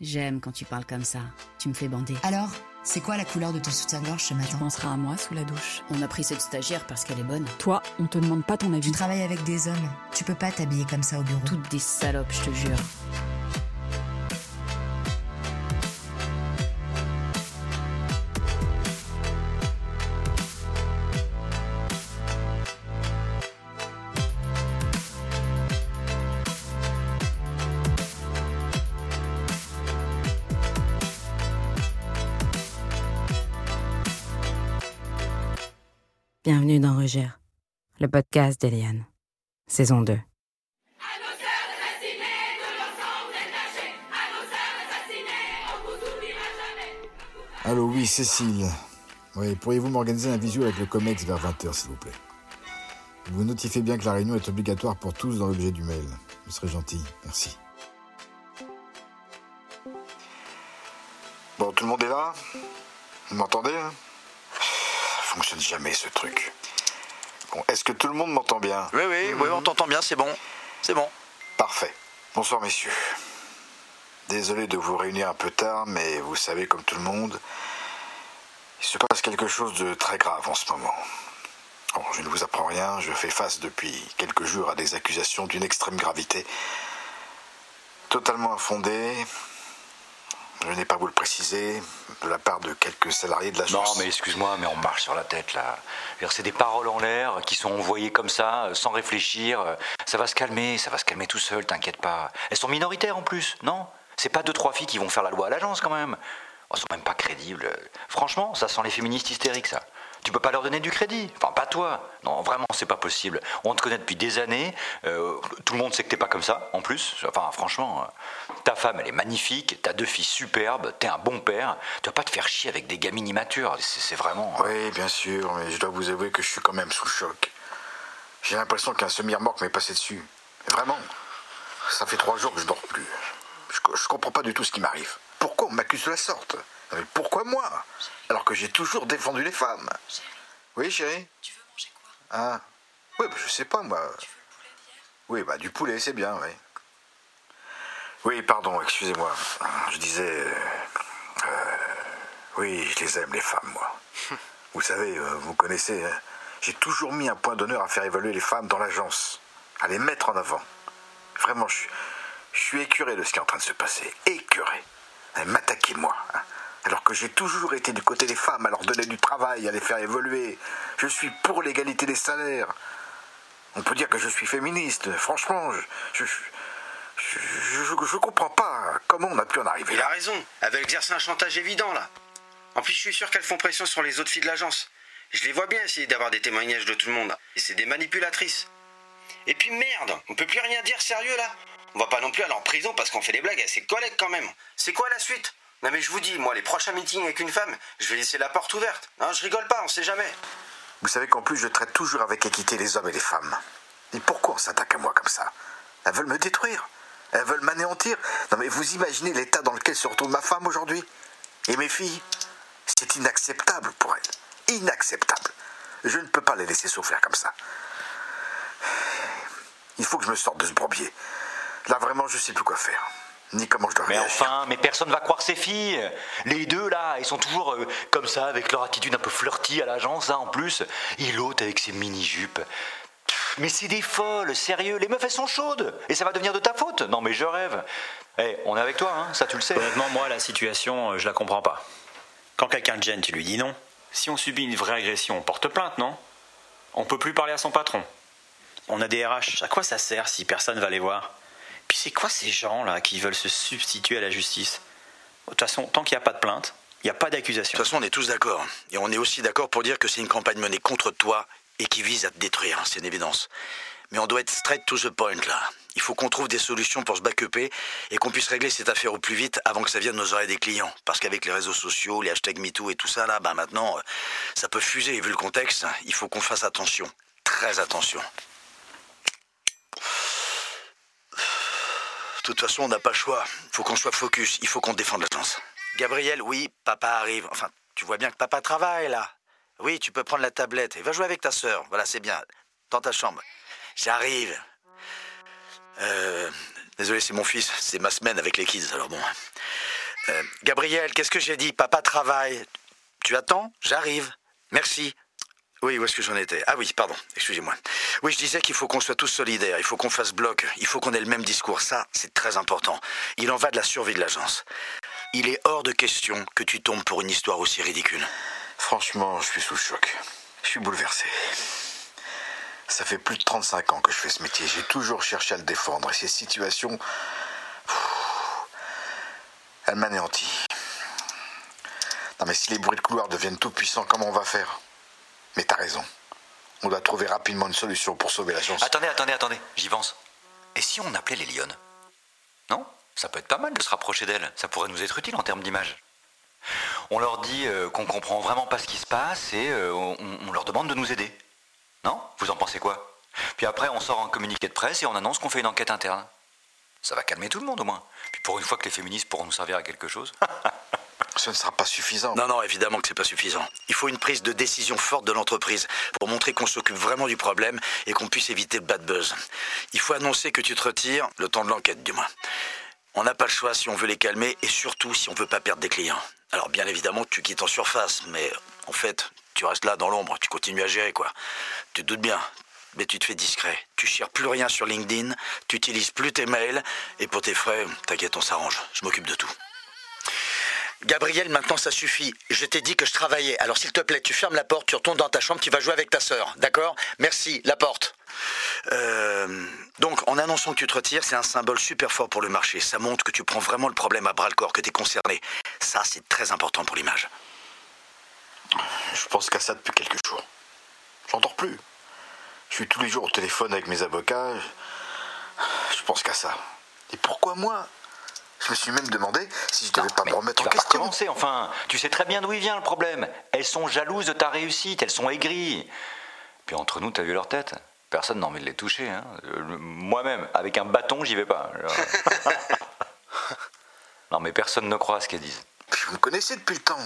J'aime quand tu parles comme ça. Tu me fais bander. Alors, c'est quoi la couleur de ton soutien-gorge ce Tu matin penseras à moi sous la douche. On a pris cette stagiaire parce qu'elle est bonne. Toi, on te demande pas ton avis. Tu travailles avec des hommes. Tu peux pas t'habiller comme ça au bureau. Toutes des salopes, je te jure. Bienvenue dans Rugère, le podcast d'Eliane, saison 2. Allô, oui, Cécile. Oui, pourriez-vous m'organiser un visio avec le COMEX vers 20h, s'il vous plaît? Vous notifiez bien que la réunion est obligatoire pour tous dans l'objet du mail. Ce serait gentil, merci. Bon, tout le monde est là? Vous m'entendez hein? Fonctionne jamais, ce truc. Bon, est-ce que tout le monde m'entend bien Oui, oui, oui, on t'entend bien, c'est bon. C'est bon. Parfait. Bonsoir, messieurs. Désolé de vous réunir un peu tard, mais vous savez, comme tout le monde, il se passe quelque chose de très grave en ce moment. Bon, je ne vous apprends rien, je fais face depuis quelques jours à des accusations d'une extrême gravité, totalement infondées. Je n'ai pas vous le préciser, de la part de quelques salariés de Non, l'agence. mais excuse-moi, mais on marche sur la tête là. C'est des paroles en l'air qui sont envoyées comme ça, euh, sans réfléchir. Euh, Ça va se calmer, ça va se calmer tout seul, t'inquiète pas. Elles sont minoritaires en plus, non? C'est pas deux, trois filles qui vont faire la loi à l'agence quand même. Oh, Elles sont même pas crédibles. Franchement, ça sent les féministes hystériques, ça. Tu peux pas leur donner du crédit. Toi. Non, vraiment, c'est pas possible. On te connaît depuis des années. euh, tout le monde sait que t'es pas comme ça, en plus. Enfin, franchement, euh, ta femme, elle est magnifique. T'as deux filles superbes. T'es un bon père. Tu vas pas te faire chier avec des gamines immatures. C'est vraiment. Oui, bien sûr, mais je dois vous avouer que je suis quand même sous choc. J'ai l'impression qu'un semi-remorque m'est passé dessus. Vraiment. Ça fait trois jours que je dors plus. Je, je comprends pas du tout ce qui m'arrive. Pourquoi on m'accuse de la sorte? Pourquoi moi? Alors que j'ai toujours défendu les femmes. Oui, chérie Tu veux manger quoi? Ah. Oui, bah, je sais pas, moi. Oui, bah du poulet, c'est bien, oui. Oui, pardon, excusez-moi. Je disais. euh, euh, oui, je les aime, les femmes, moi. Vous savez, euh, vous connaissez, hein, j'ai toujours mis un point d'honneur à faire évaluer les femmes dans l'agence, à les mettre en avant. Vraiment, je, suis- je suis écœuré de ce qui est en train de se passer. Écœuré. Elles m'attaquaient, moi. hein. Alors que j'ai toujours été du côté des femmes, à leur donner du travail, à les faire évoluer. Je suis pour l'égalité des salaires. On peut dire que je suis féministe. Franchement, je. Je, je, je- je- je comprends pas comment on a pu en arriver Il là. a raison. Elle veut exercer un chantage évident, là. En plus, je suis sûr qu'elles font pression sur les autres filles de l'agence. Je les vois bien essayer d'avoir des témoignages de tout le monde. Et c'est des manipulatrices. Et puis merde, on peut plus rien dire sérieux, là. On va pas non plus aller en prison parce qu'on fait des blagues à ses collègues, quand même. C'est quoi la suite? Non mais je vous dis, moi, les prochains meetings avec une femme, je vais laisser la porte ouverte. Je rigole pas, on sait jamais. Vous savez qu'en plus, je traite toujours avec équité les hommes et les femmes. Et pourquoi on s'attaque à moi comme ça? Elles veulent me détruire. Elles veulent m'anéantir. Non mais vous imaginez l'état dans lequel se retrouve ma femme aujourd'hui? Et mes filles? C'est inacceptable pour elles. Inacceptable. Je ne peux pas les laisser souffrir comme ça. Il faut que je me sorte de ce bourbier. Là, vraiment, je sais plus quoi faire. Ni comment je dois Mais réagir. enfin, mais personne va croire ces filles. Les deux là, ils sont toujours euh, comme ça, avec leur attitude un peu flirty à l'agence, hein, en plus. Et l'autre avec ses mini-jupes. Mais c'est des folles, sérieux. Les meufs, elles sont chaudes. Et ça va devenir de ta faute. Non, mais je rêve. Eh, on est avec toi, hein, ça tu le sais. Honnêtement, moi, la situation, euh, je la comprends pas. Quand quelqu'un te gêne, tu lui dis non. Si on subit une vraie agression, on porte plainte, non? On peut plus parler à son patron. On a des RH. À quoi ça sert si personne va les voir? Puis c'est quoi ces gens-là qui veulent se substituer à la justice? De toute façon, tant qu'il n'y a pas de plainte, il n'y a pas d'accusation. De toute façon, on est tous d'accord. Et on est aussi d'accord pour dire que c'est une campagne menée contre toi et qui vise à te détruire, c'est une évidence. Mais on doit être straight to the point là. Il faut qu'on trouve des solutions pour se backuper et qu'on puisse régler cette affaire au plus vite avant que ça vienne aux oreilles des clients. Parce qu'avec les réseaux sociaux, les hashtags MeToo et tout ça, là, bah maintenant, euh, ça peut fuser. Et vu le contexte, il faut qu'on fasse attention. Très attention. Toute façon, on n'a pas le choix. Il faut qu'on soit focus. Il faut qu'on défende la chance. Gabriel, oui, papa arrive. Enfin, tu vois bien que papa travaille là. Oui, tu peux prendre la tablette et va jouer avec ta sœur. Voilà, c'est bien. Dans ta chambre. J'arrive. Euh, désolé, c'est mon fils. C'est ma semaine avec les kids. Alors bon. Euh, Gabriel, qu'est-ce que j'ai dit? Papa travaille. Tu attends? J'arrive. Merci. Oui, où est-ce que j'en étais? Ah oui, pardon, excusez-moi. Oui, je disais qu'il faut qu'on soit tous solidaires, il faut qu'on fasse bloc, il faut qu'on ait le même discours. Ça, c'est très important. Il en va de la survie de l'agence. Il est hors de question que tu tombes pour une histoire aussi ridicule. Franchement, je suis sous choc. Je suis bouleversé. Ça fait plus de 35 ans que je fais ce métier. J'ai toujours cherché à le défendre. Et ces situations. Elles m'anéantissent. Non, mais si les bruits de couloir deviennent tout puissants, comment on va faire? Mais t'as raison. On doit trouver rapidement une solution pour sauver l'agence. Attendez, attendez, attendez, j'y pense. Et si on appelait les lionnes Non? Ça peut être pas mal de se rapprocher d'elles. Ça pourrait nous être utile en termes d'image. On leur dit euh, qu'on comprend vraiment pas ce qui se passe et euh, on, on leur demande de nous aider. Non? Vous en pensez quoi? Puis après, on sort un communiqué de presse et on annonce qu'on fait une enquête interne. Ça va calmer tout le monde au moins. Puis pour une fois que les féministes pourront nous servir à quelque chose. Ce ne sera pas suffisant. Non, non, évidemment que c'est pas suffisant. Il faut une prise de décision forte de l'entreprise pour montrer qu'on s'occupe vraiment du problème et qu'on puisse éviter le bad buzz. Il faut annoncer que tu te retires, le temps de l'enquête du moins. On n'a pas le choix si on veut les calmer et surtout si on veut pas perdre des clients. Alors bien évidemment, tu quittes en surface, mais en fait, tu restes là dans l'ombre, tu continues à gérer quoi. Tu te doutes bien, mais tu te fais discret. Tu cherches plus rien sur LinkedIn, tu utilises plus tes mails et pour tes frais, t'inquiète, on s'arrange. Je m'occupe de tout. Gabriel, maintenant ça suffit. Je t'ai dit que je travaillais. Alors s'il te plaît, tu fermes la porte, tu retournes dans ta chambre, tu vas jouer avec ta sœur. D'accord? Merci, la porte. Euh, donc, en annonçant que tu te retires, c'est un symbole super fort pour le marché. Ça montre que tu prends vraiment le problème à bras le corps, que tu es concerné. Ça, c'est très important pour l'image. Je pense qu'à ça depuis quelques jours. J'en dors plus. Je suis tous les jours au téléphone avec mes avocats. Je pense qu'à ça. Et pourquoi moi? Je me suis même demandé si je devais pas me remettre tu en vas pas question. recommencer, enfin. Tu sais très bien d'où il vient le problème. Elles sont jalouses de ta réussite, elles sont aigries. Puis entre nous, t'as vu leur tête Personne n'a envie de les toucher. hein. Euh, Moi-même, avec un bâton, j'y vais pas. Non, mais personne ne croit à ce qu'elles disent. Puis vous me connaissez depuis le temps.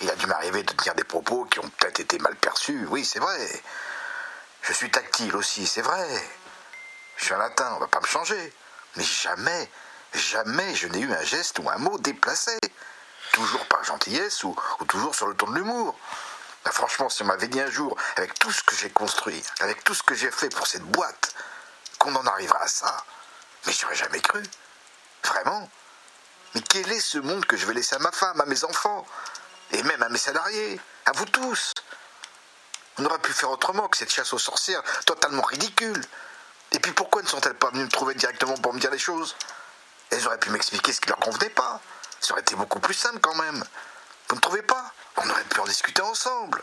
Il a dû m'arriver de tenir des propos qui ont peut-être été mal perçus. Oui, c'est vrai. Je suis tactile aussi, c'est vrai. Je suis un latin, on va pas me changer. Mais jamais, jamais je n'ai eu un geste ou un mot déplacé. Toujours par gentillesse ou, ou toujours sur le ton de l'humour. Ben, franchement, si on m'avait dit un jour, avec tout ce que j'ai construit, avec tout ce que j'ai fait pour cette boîte, qu'on en arrivera à ça, mais j'aurais jamais cru. Vraiment. Mais quel est ce monde que je vais laisser à ma femme, à mes enfants, et même à mes salariés, à vous tous? On aurait pu faire autrement que cette chasse aux sorcières totalement ridicule. Et puis pourquoi ne sont-elles pas venues me trouver directement pour me dire les choses? Elles auraient pu m'expliquer ce qui leur convenait pas. Ça aurait été beaucoup plus simple quand même. Vous ne trouvez pas? On aurait pu en discuter ensemble.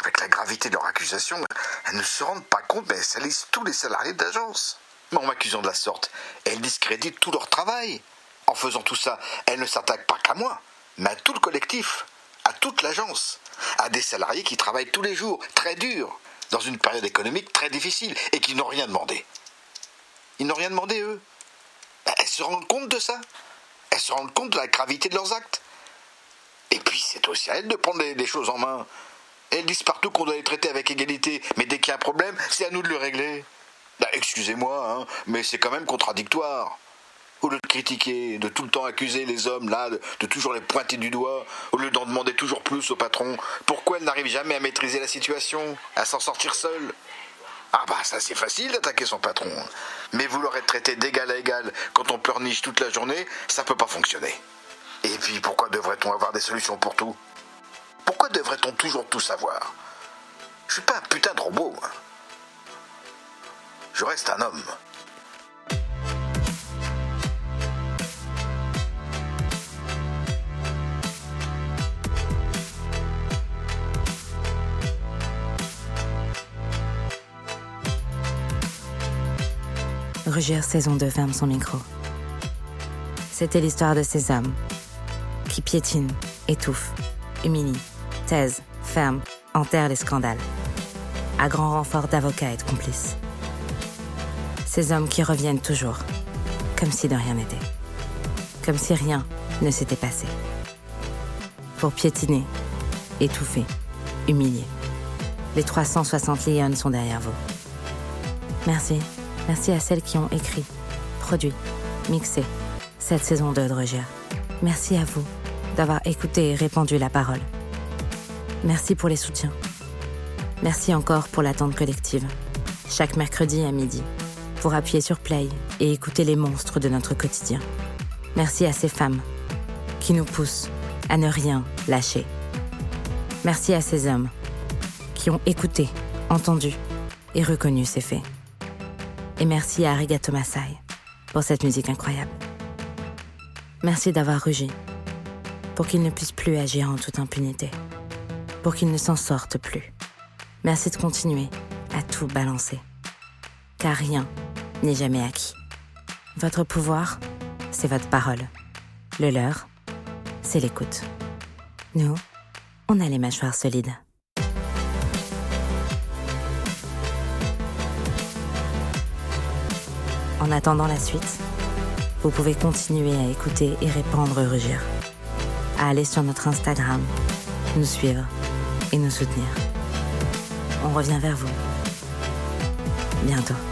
Avec la gravité de leur accusation, elles ne se rendent pas compte, mais elles salissent tous les salariés de l'agence. Mais en m'accusant de la sorte, elles discréditent tout leur travail. En faisant tout ça, elles ne s'attaquent pas qu'à moi, mais à tout le collectif, à toute l'agence, à des salariés qui travaillent tous les jours, très dur, dans une période économique très difficile, et qui n'ont rien demandé. Ils n'ont rien demandé, eux. Se rendent compte de ça Elles se rendent compte de la gravité de leurs actes Et puis, c'est aussi à elles de prendre les, choses en main. Elles disent partout qu'on doit les traiter avec égalité, mais dès qu'il y a un problème, c'est à nous de le régler. Ben, Excusez-moi, hein, mais c'est quand même contradictoire. Au lieu de critiquer, de tout le temps accuser les hommes, là, de, de toujours les pointer du doigt, au lieu d'en demander toujours plus au patron, pourquoi elles n'arrivent jamais à maîtriser la situation, à s'en sortir seules? Ah bah ça c'est facile d'attaquer son patron. Mais vouloir être traité d'égal à égal quand on pleurniche toute la journée, ça peut pas fonctionner. Et puis pourquoi devrait-on avoir des solutions pour tout? Pourquoi devrait-on toujours tout savoir? Je suis pas un putain de robot, moi. Je reste un homme. Rugir saison 2 ferme son micro. C'était l'histoire de ces hommes qui piétinent, étouffent, humilient, taisent, ferment, enterrent les scandales, à grand renfort d'avocats et de complices. Ces hommes qui reviennent toujours, comme si de rien n'était, comme si rien ne s'était passé. Pour piétiner, étouffer, humilier. Les 360 lions sont derrière vous. Merci. Merci à celles qui ont écrit, produit, mixé cette saison 2 de. Merci à vous d'avoir écouté et répandu la parole. Merci pour les soutiens. Merci encore pour l'attente collective, chaque mercredi à midi, pour appuyer sur Play et écouter les monstres de notre quotidien. Merci à ces femmes qui nous poussent à ne rien lâcher. Merci à ces hommes qui ont écouté, entendu et reconnu ces faits. Et merci à Arigato Masai pour cette musique incroyable. Merci d'avoir rugi pour qu'il ne puisse plus agir en toute impunité, pour qu'il ne s'en sorte plus. Merci de continuer à tout balancer, car rien n'est jamais acquis. Votre pouvoir, c'est votre parole. Le leur, c'est l'écoute. Nous, on a les mâchoires solides. En attendant la suite, vous pouvez continuer à écouter et répandre Rugir. À aller sur notre Instagram, nous suivre et nous soutenir. On revient vers vous. Bientôt.